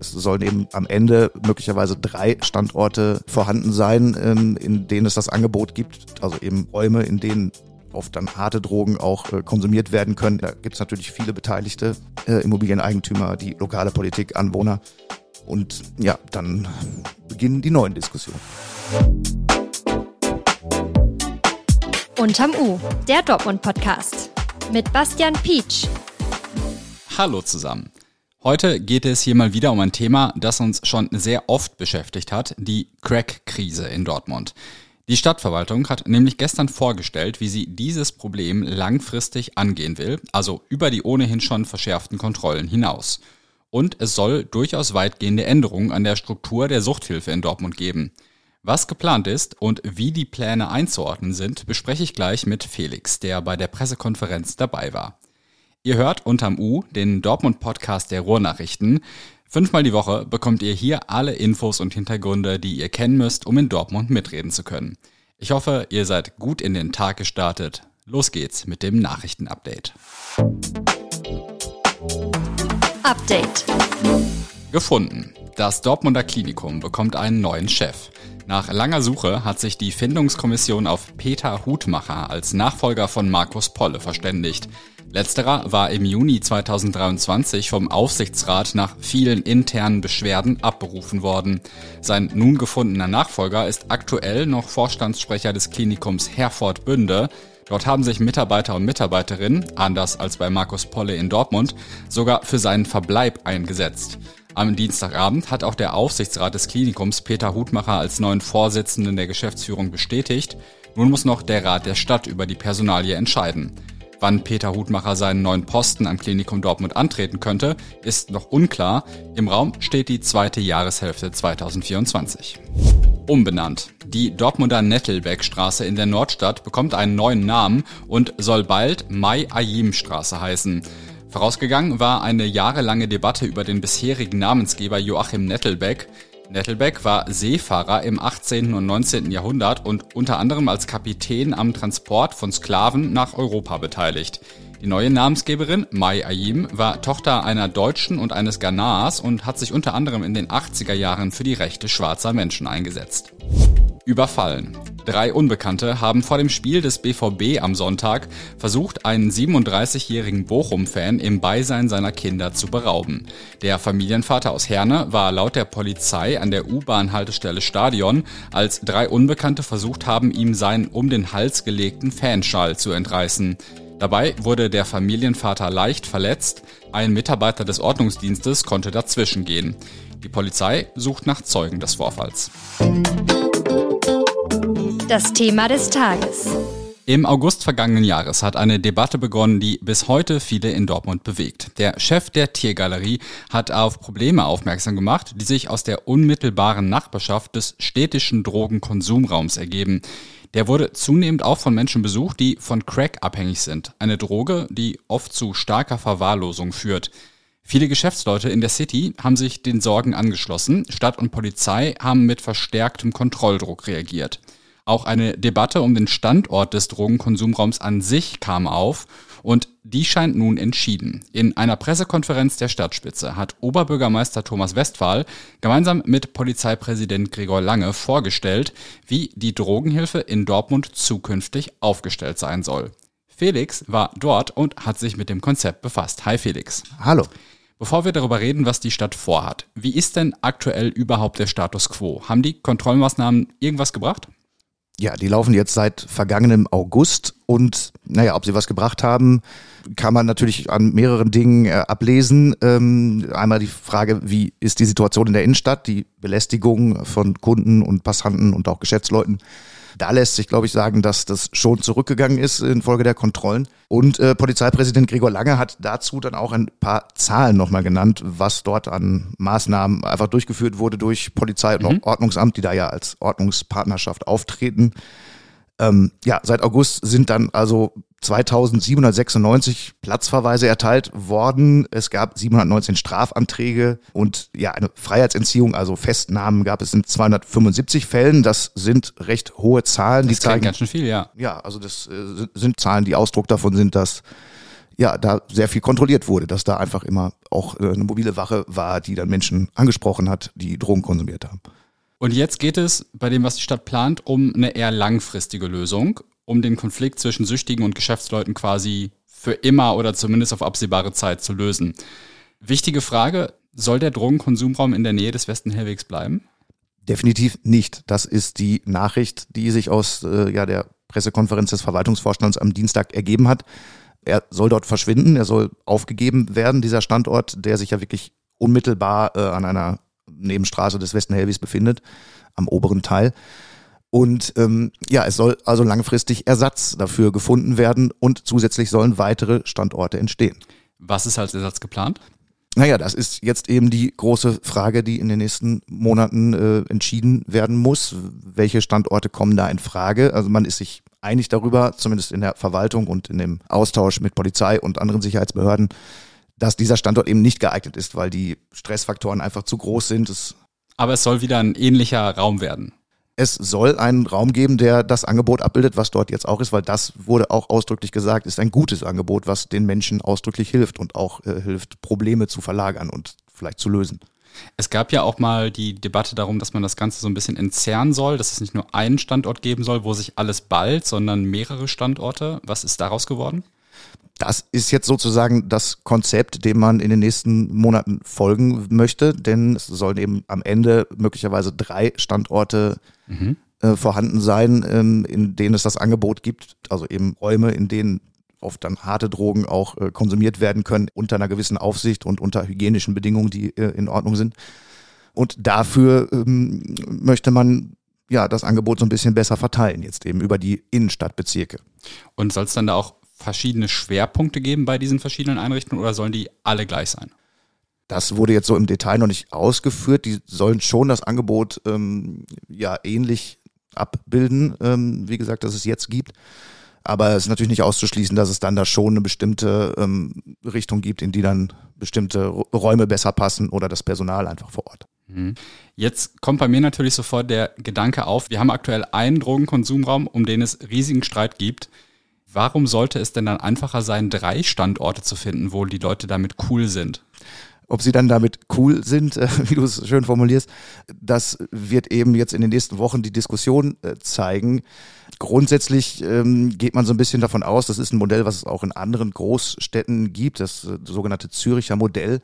Es sollen eben am Ende möglicherweise drei Standorte vorhanden sein, ähm, in denen es das Angebot gibt. Also eben Räume, in denen oft dann harte Drogen auch äh, konsumiert werden können. Da gibt es natürlich viele Beteiligte, äh, Immobilieneigentümer, die lokale Politik, Anwohner. Und ja, dann beginnen die neuen Diskussionen. Unterm U, der Dortmund-Podcast. Mit Bastian Pietsch. Hallo zusammen. Heute geht es hier mal wieder um ein Thema, das uns schon sehr oft beschäftigt hat, die Crack-Krise in Dortmund. Die Stadtverwaltung hat nämlich gestern vorgestellt, wie sie dieses Problem langfristig angehen will, also über die ohnehin schon verschärften Kontrollen hinaus. Und es soll durchaus weitgehende Änderungen an der Struktur der Suchthilfe in Dortmund geben. Was geplant ist und wie die Pläne einzuordnen sind, bespreche ich gleich mit Felix, der bei der Pressekonferenz dabei war. Ihr hört unterm U den Dortmund-Podcast der Ruhrnachrichten. Fünfmal die Woche bekommt ihr hier alle Infos und Hintergründe, die ihr kennen müsst, um in Dortmund mitreden zu können. Ich hoffe, ihr seid gut in den Tag gestartet. Los geht's mit dem Nachrichtenupdate. Update. Gefunden. Das Dortmunder Klinikum bekommt einen neuen Chef. Nach langer Suche hat sich die Findungskommission auf Peter Hutmacher als Nachfolger von Markus Polle verständigt. Letzterer war im Juni 2023 vom Aufsichtsrat nach vielen internen Beschwerden abberufen worden. Sein nun gefundener Nachfolger ist aktuell noch Vorstandssprecher des Klinikums Herford Bünde. Dort haben sich Mitarbeiter und Mitarbeiterinnen, anders als bei Markus Polle in Dortmund, sogar für seinen Verbleib eingesetzt. Am Dienstagabend hat auch der Aufsichtsrat des Klinikums Peter Hutmacher als neuen Vorsitzenden der Geschäftsführung bestätigt. Nun muss noch der Rat der Stadt über die Personalie entscheiden. Wann Peter Hutmacher seinen neuen Posten am Klinikum Dortmund antreten könnte, ist noch unklar. Im Raum steht die zweite Jahreshälfte 2024. Umbenannt. Die Dortmunder Nettelbeckstraße in der Nordstadt bekommt einen neuen Namen und soll bald Mai-Ayim-Straße heißen. Vorausgegangen war eine jahrelange Debatte über den bisherigen Namensgeber Joachim Nettelbeck. Nettelbeck war Seefahrer im 18. und 19. Jahrhundert und unter anderem als Kapitän am Transport von Sklaven nach Europa beteiligt. Die neue Namensgeberin, Mai Ayim, war Tochter einer Deutschen und eines Ghanars und hat sich unter anderem in den 80er Jahren für die Rechte schwarzer Menschen eingesetzt. Überfallen. Drei Unbekannte haben vor dem Spiel des BVB am Sonntag versucht, einen 37-jährigen Bochum-Fan im Beisein seiner Kinder zu berauben. Der Familienvater aus Herne war laut der Polizei an der U-Bahn-Haltestelle Stadion, als drei Unbekannte versucht haben, ihm seinen um den Hals gelegten Fanschall zu entreißen. Dabei wurde der Familienvater leicht verletzt, ein Mitarbeiter des Ordnungsdienstes konnte dazwischen gehen. Die Polizei sucht nach Zeugen des Vorfalls. Das Thema des Tages. Im August vergangenen Jahres hat eine Debatte begonnen, die bis heute viele in Dortmund bewegt. Der Chef der Tiergalerie hat auf Probleme aufmerksam gemacht, die sich aus der unmittelbaren Nachbarschaft des städtischen Drogenkonsumraums ergeben. Der wurde zunehmend auch von Menschen besucht, die von Crack abhängig sind. Eine Droge, die oft zu starker Verwahrlosung führt. Viele Geschäftsleute in der City haben sich den Sorgen angeschlossen. Stadt und Polizei haben mit verstärktem Kontrolldruck reagiert. Auch eine Debatte um den Standort des Drogenkonsumraums an sich kam auf und die scheint nun entschieden. In einer Pressekonferenz der Stadtspitze hat Oberbürgermeister Thomas Westphal gemeinsam mit Polizeipräsident Gregor Lange vorgestellt, wie die Drogenhilfe in Dortmund zukünftig aufgestellt sein soll. Felix war dort und hat sich mit dem Konzept befasst. Hi Felix. Hallo. Bevor wir darüber reden, was die Stadt vorhat, wie ist denn aktuell überhaupt der Status quo? Haben die Kontrollmaßnahmen irgendwas gebracht? Ja, die laufen jetzt seit vergangenem August und naja, ob sie was gebracht haben, kann man natürlich an mehreren Dingen äh, ablesen. Ähm, einmal die Frage, wie ist die Situation in der Innenstadt, die Belästigung von Kunden und Passanten und auch Geschäftsleuten da lässt sich, glaube ich, sagen, dass das schon zurückgegangen ist infolge der Kontrollen. Und äh, Polizeipräsident Gregor Lange hat dazu dann auch ein paar Zahlen nochmal genannt, was dort an Maßnahmen einfach durchgeführt wurde durch Polizei und mhm. Ordnungsamt, die da ja als Ordnungspartnerschaft auftreten. Ähm, ja, seit August sind dann also 2796 Platzverweise erteilt worden. Es gab 719 Strafanträge und ja, eine Freiheitsentziehung, also Festnahmen gab es in 275 Fällen. Das sind recht hohe Zahlen. Das die zeigen ganz schön viel, ja. Ja, also das äh, sind Zahlen, die Ausdruck davon sind, dass ja, da sehr viel kontrolliert wurde, dass da einfach immer auch äh, eine mobile Wache war, die dann Menschen angesprochen hat, die Drogen konsumiert haben. Und jetzt geht es bei dem, was die Stadt plant, um eine eher langfristige Lösung, um den Konflikt zwischen Süchtigen und Geschäftsleuten quasi für immer oder zumindest auf absehbare Zeit zu lösen. Wichtige Frage, soll der Drogenkonsumraum in der Nähe des Westen Hellwegs bleiben? Definitiv nicht. Das ist die Nachricht, die sich aus äh, ja, der Pressekonferenz des Verwaltungsvorstands am Dienstag ergeben hat. Er soll dort verschwinden, er soll aufgegeben werden, dieser Standort, der sich ja wirklich unmittelbar äh, an einer Nebenstraße des Westen Helvis befindet, am oberen Teil. Und ähm, ja, es soll also langfristig Ersatz dafür gefunden werden und zusätzlich sollen weitere Standorte entstehen. Was ist als Ersatz geplant? Naja, das ist jetzt eben die große Frage, die in den nächsten Monaten äh, entschieden werden muss. Welche Standorte kommen da in Frage? Also man ist sich einig darüber, zumindest in der Verwaltung und in dem Austausch mit Polizei und anderen Sicherheitsbehörden, dass dieser Standort eben nicht geeignet ist, weil die Stressfaktoren einfach zu groß sind. Es Aber es soll wieder ein ähnlicher Raum werden. Es soll einen Raum geben, der das Angebot abbildet, was dort jetzt auch ist, weil das wurde auch ausdrücklich gesagt, ist ein gutes Angebot, was den Menschen ausdrücklich hilft und auch äh, hilft, Probleme zu verlagern und vielleicht zu lösen. Es gab ja auch mal die Debatte darum, dass man das Ganze so ein bisschen entzerren soll, dass es nicht nur einen Standort geben soll, wo sich alles ballt, sondern mehrere Standorte. Was ist daraus geworden? Das ist jetzt sozusagen das Konzept, dem man in den nächsten Monaten folgen möchte, denn es sollen eben am Ende möglicherweise drei Standorte mhm. äh, vorhanden sein, ähm, in denen es das Angebot gibt, also eben Räume, in denen oft dann harte Drogen auch äh, konsumiert werden können, unter einer gewissen Aufsicht und unter hygienischen Bedingungen, die äh, in Ordnung sind. Und dafür ähm, möchte man ja das Angebot so ein bisschen besser verteilen, jetzt eben über die Innenstadtbezirke. Und soll es dann da auch verschiedene Schwerpunkte geben bei diesen verschiedenen Einrichtungen oder sollen die alle gleich sein? Das wurde jetzt so im Detail noch nicht ausgeführt. Die sollen schon das Angebot ähm, ja ähnlich abbilden, ähm, wie gesagt, dass es jetzt gibt. Aber es ist natürlich nicht auszuschließen, dass es dann da schon eine bestimmte ähm, Richtung gibt, in die dann bestimmte Räume besser passen oder das Personal einfach vor Ort. Mhm. Jetzt kommt bei mir natürlich sofort der Gedanke auf, wir haben aktuell einen Drogenkonsumraum, um den es riesigen Streit gibt. Warum sollte es denn dann einfacher sein, drei Standorte zu finden, wo die Leute damit cool sind? Ob sie dann damit cool sind, äh, wie du es schön formulierst, das wird eben jetzt in den nächsten Wochen die Diskussion äh, zeigen. Grundsätzlich ähm, geht man so ein bisschen davon aus, das ist ein Modell, was es auch in anderen Großstädten gibt, das äh, sogenannte Züricher Modell,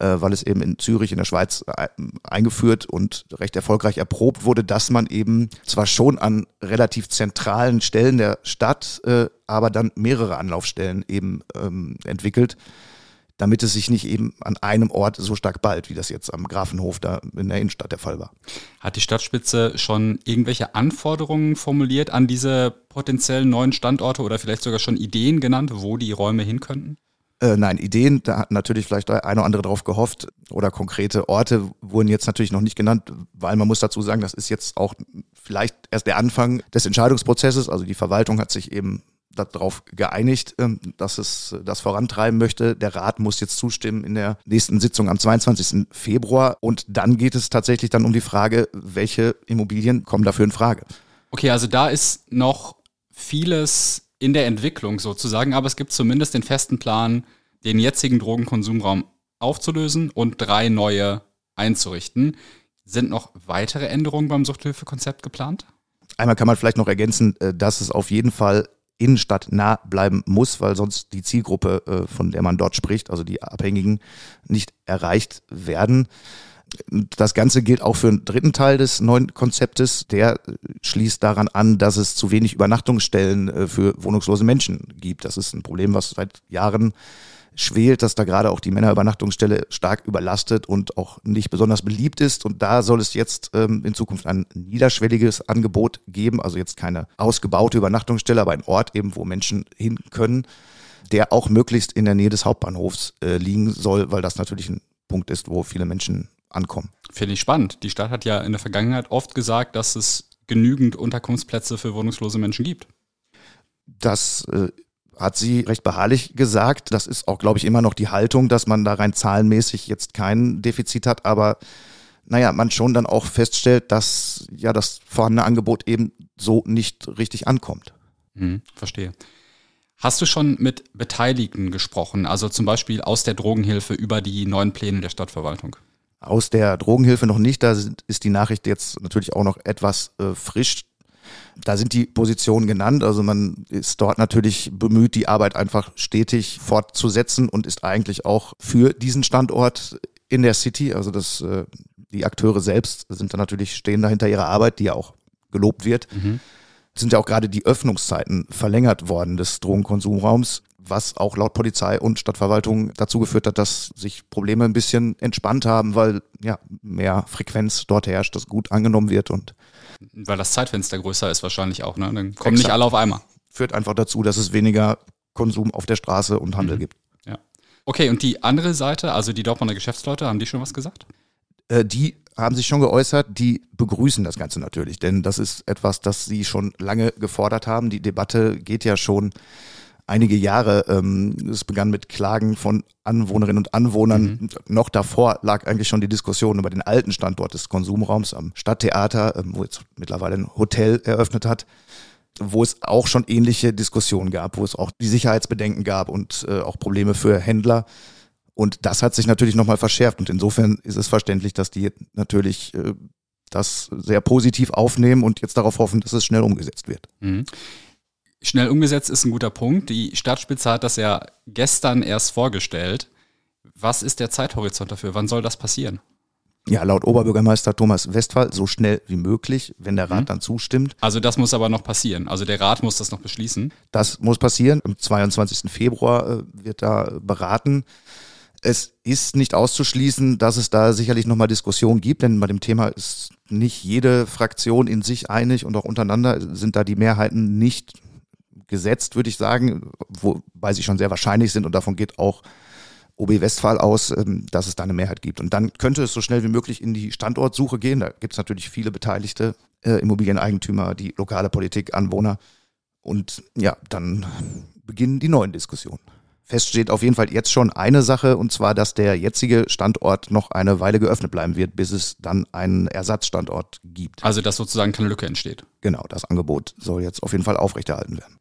äh, weil es eben in Zürich in der Schweiz äh, eingeführt und recht erfolgreich erprobt wurde, dass man eben zwar schon an relativ zentralen Stellen der Stadt, äh, aber dann mehrere Anlaufstellen eben ähm, entwickelt damit es sich nicht eben an einem Ort so stark ballt, wie das jetzt am Grafenhof da in der Innenstadt der Fall war. Hat die Stadtspitze schon irgendwelche Anforderungen formuliert an diese potenziellen neuen Standorte oder vielleicht sogar schon Ideen genannt, wo die Räume hin könnten? Äh, nein, Ideen, da hat natürlich vielleicht der eine oder andere drauf gehofft oder konkrete Orte wurden jetzt natürlich noch nicht genannt, weil man muss dazu sagen, das ist jetzt auch vielleicht erst der Anfang des Entscheidungsprozesses. Also die Verwaltung hat sich eben darauf geeinigt, ähm, dass es das vorantreiben möchte. Der Rat muss jetzt zustimmen in der nächsten Sitzung am 22. Februar. Und dann geht es tatsächlich dann um die Frage, welche Immobilien kommen dafür in Frage. Okay, also da ist noch vieles in der Entwicklung sozusagen, aber es gibt zumindest den festen Plan, den jetzigen Drogenkonsumraum aufzulösen und drei neue einzurichten. Sind noch weitere Änderungen beim Suchthilfekonzept geplant? Einmal kann man vielleicht noch ergänzen, äh, dass es auf jeden Fall innenstadtnah bleiben muss, weil sonst die Zielgruppe, äh, von der man dort spricht, also die Abhängigen, nicht erreicht werden. Das Ganze gilt auch für den dritten Teil des neuen Konzeptes. Der schließt daran an, dass es zu wenig Übernachtungsstellen äh, für wohnungslose Menschen gibt. Das ist ein Problem, was seit Jahren schwelt, dass da gerade auch die Männerübernachtungsstelle stark überlastet und auch nicht besonders beliebt ist. Und da soll es jetzt ähm, in Zukunft ein niederschwelliges Angebot geben, also jetzt keine ausgebaute Übernachtungsstelle, aber ein Ort eben, wo Menschen hin können, der auch möglichst in der Nähe des Hauptbahnhofs äh, liegen soll, weil das natürlich ein Punkt ist, wo viele Menschen ankommen. Finde ich spannend. Die Stadt hat ja in der Vergangenheit oft gesagt, dass es genügend Unterkunftsplätze für wohnungslose Menschen gibt. Das äh, hat sie recht beharrlich gesagt. Das ist auch, glaube ich, immer noch die Haltung, dass man da rein zahlenmäßig jetzt kein Defizit hat, aber naja, man schon dann auch feststellt, dass ja das vorhandene Angebot eben so nicht richtig ankommt. Hm, verstehe. Hast du schon mit Beteiligten gesprochen, also zum Beispiel aus der Drogenhilfe über die neuen Pläne der Stadtverwaltung? Aus der Drogenhilfe noch nicht, da ist die Nachricht jetzt natürlich auch noch etwas äh, frisch. Da sind die Positionen genannt. Also man ist dort natürlich bemüht, die Arbeit einfach stetig fortzusetzen und ist eigentlich auch für diesen Standort in der City. Also das, äh, die Akteure selbst sind da natürlich, stehen da hinter ihrer Arbeit, die ja auch gelobt wird. Mhm. Sind ja auch gerade die Öffnungszeiten verlängert worden des Drogenkonsumraums, was auch laut Polizei und Stadtverwaltung dazu geführt hat, dass sich Probleme ein bisschen entspannt haben, weil ja mehr Frequenz dort herrscht, das gut angenommen wird und weil das Zeitfenster größer ist wahrscheinlich auch, ne? Dann kommen nicht alle auf einmal. Führt einfach dazu, dass es weniger Konsum auf der Straße und Handel mhm. gibt. Ja. Okay, und die andere Seite, also die Dortmunder Geschäftsleute, haben die schon was gesagt? Äh, die haben sich schon geäußert, die begrüßen das Ganze natürlich, denn das ist etwas, das sie schon lange gefordert haben. Die Debatte geht ja schon einige Jahre. Ähm, es begann mit Klagen von Anwohnerinnen und Anwohnern. Mhm. Noch davor lag eigentlich schon die Diskussion über den alten Standort des Konsumraums am Stadttheater, ähm, wo jetzt mittlerweile ein Hotel eröffnet hat wo es auch schon ähnliche Diskussionen gab, wo es auch die Sicherheitsbedenken gab und äh, auch Probleme für Händler. Und das hat sich natürlich nochmal verschärft. Und insofern ist es verständlich, dass die natürlich äh, das sehr positiv aufnehmen und jetzt darauf hoffen, dass es schnell umgesetzt wird. Mhm. Schnell umgesetzt ist ein guter Punkt. Die Stadtspitze hat das ja gestern erst vorgestellt. Was ist der Zeithorizont dafür? Wann soll das passieren? Ja, laut Oberbürgermeister Thomas Westphal so schnell wie möglich, wenn der Rat mhm. dann zustimmt. Also das muss aber noch passieren. Also der Rat muss das noch beschließen. Das muss passieren. Am 22. Februar äh, wird da beraten. Es ist nicht auszuschließen, dass es da sicherlich nochmal Diskussionen gibt, denn bei dem Thema ist nicht jede Fraktion in sich einig und auch untereinander sind da die Mehrheiten nicht gesetzt, würde ich sagen, wobei sie schon sehr wahrscheinlich sind und davon geht auch OB Westphal aus, ähm, dass es da eine Mehrheit gibt. Und dann könnte es so schnell wie möglich in die Standortsuche gehen. Da gibt es natürlich viele Beteiligte, äh, Immobilieneigentümer, die lokale Politik, Anwohner. Und ja, dann beginnen die neuen Diskussionen. Fest steht auf jeden Fall jetzt schon eine Sache, und zwar, dass der jetzige Standort noch eine Weile geöffnet bleiben wird, bis es dann einen Ersatzstandort gibt. Also, dass sozusagen keine Lücke entsteht. Genau, das Angebot soll jetzt auf jeden Fall aufrechterhalten werden.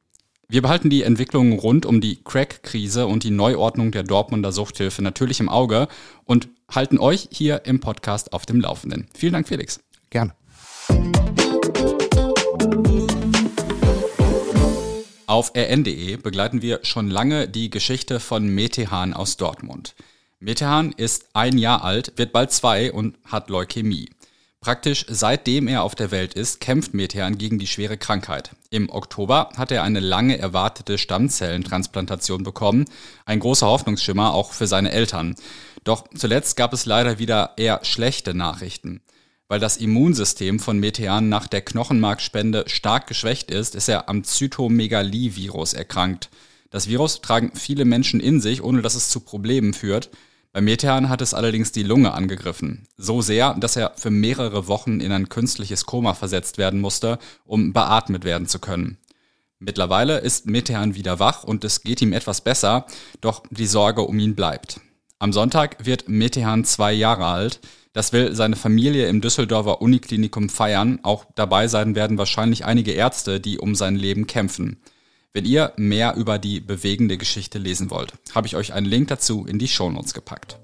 Wir behalten die Entwicklungen rund um die Crack-Krise und die Neuordnung der Dortmunder Suchthilfe natürlich im Auge und halten euch hier im Podcast auf dem Laufenden. Vielen Dank, Felix. Gerne. Auf rn.de begleiten wir schon lange die Geschichte von Metehan aus Dortmund. Metehan ist ein Jahr alt, wird bald zwei und hat Leukämie. Praktisch seitdem er auf der Welt ist, kämpft Metehan gegen die schwere Krankheit. Im Oktober hat er eine lange erwartete Stammzellentransplantation bekommen, ein großer Hoffnungsschimmer auch für seine Eltern. Doch zuletzt gab es leider wieder eher schlechte Nachrichten. Weil das Immunsystem von Metehan nach der Knochenmarkspende stark geschwächt ist, ist er am Zytomegalie-Virus erkrankt. Das Virus tragen viele Menschen in sich, ohne dass es zu Problemen führt. Bei Metehan hat es allerdings die Lunge angegriffen. So sehr, dass er für mehrere Wochen in ein künstliches Koma versetzt werden musste, um beatmet werden zu können. Mittlerweile ist Metehan wieder wach und es geht ihm etwas besser, doch die Sorge um ihn bleibt. Am Sonntag wird Metehan zwei Jahre alt. Das will seine Familie im Düsseldorfer Uniklinikum feiern. Auch dabei sein werden wahrscheinlich einige Ärzte, die um sein Leben kämpfen. Wenn ihr mehr über die bewegende Geschichte lesen wollt, habe ich euch einen Link dazu in die Shownotes gepackt.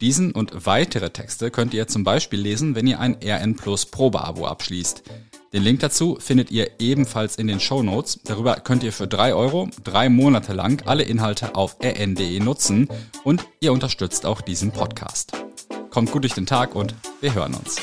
Diesen und weitere Texte könnt ihr zum Beispiel lesen, wenn ihr ein RN Plus Probeabo abschließt. Den Link dazu findet ihr ebenfalls in den Shownotes. Darüber könnt ihr für drei Euro drei Monate lang alle Inhalte auf rn.de nutzen und ihr unterstützt auch diesen Podcast. Kommt gut durch den Tag und wir hören uns.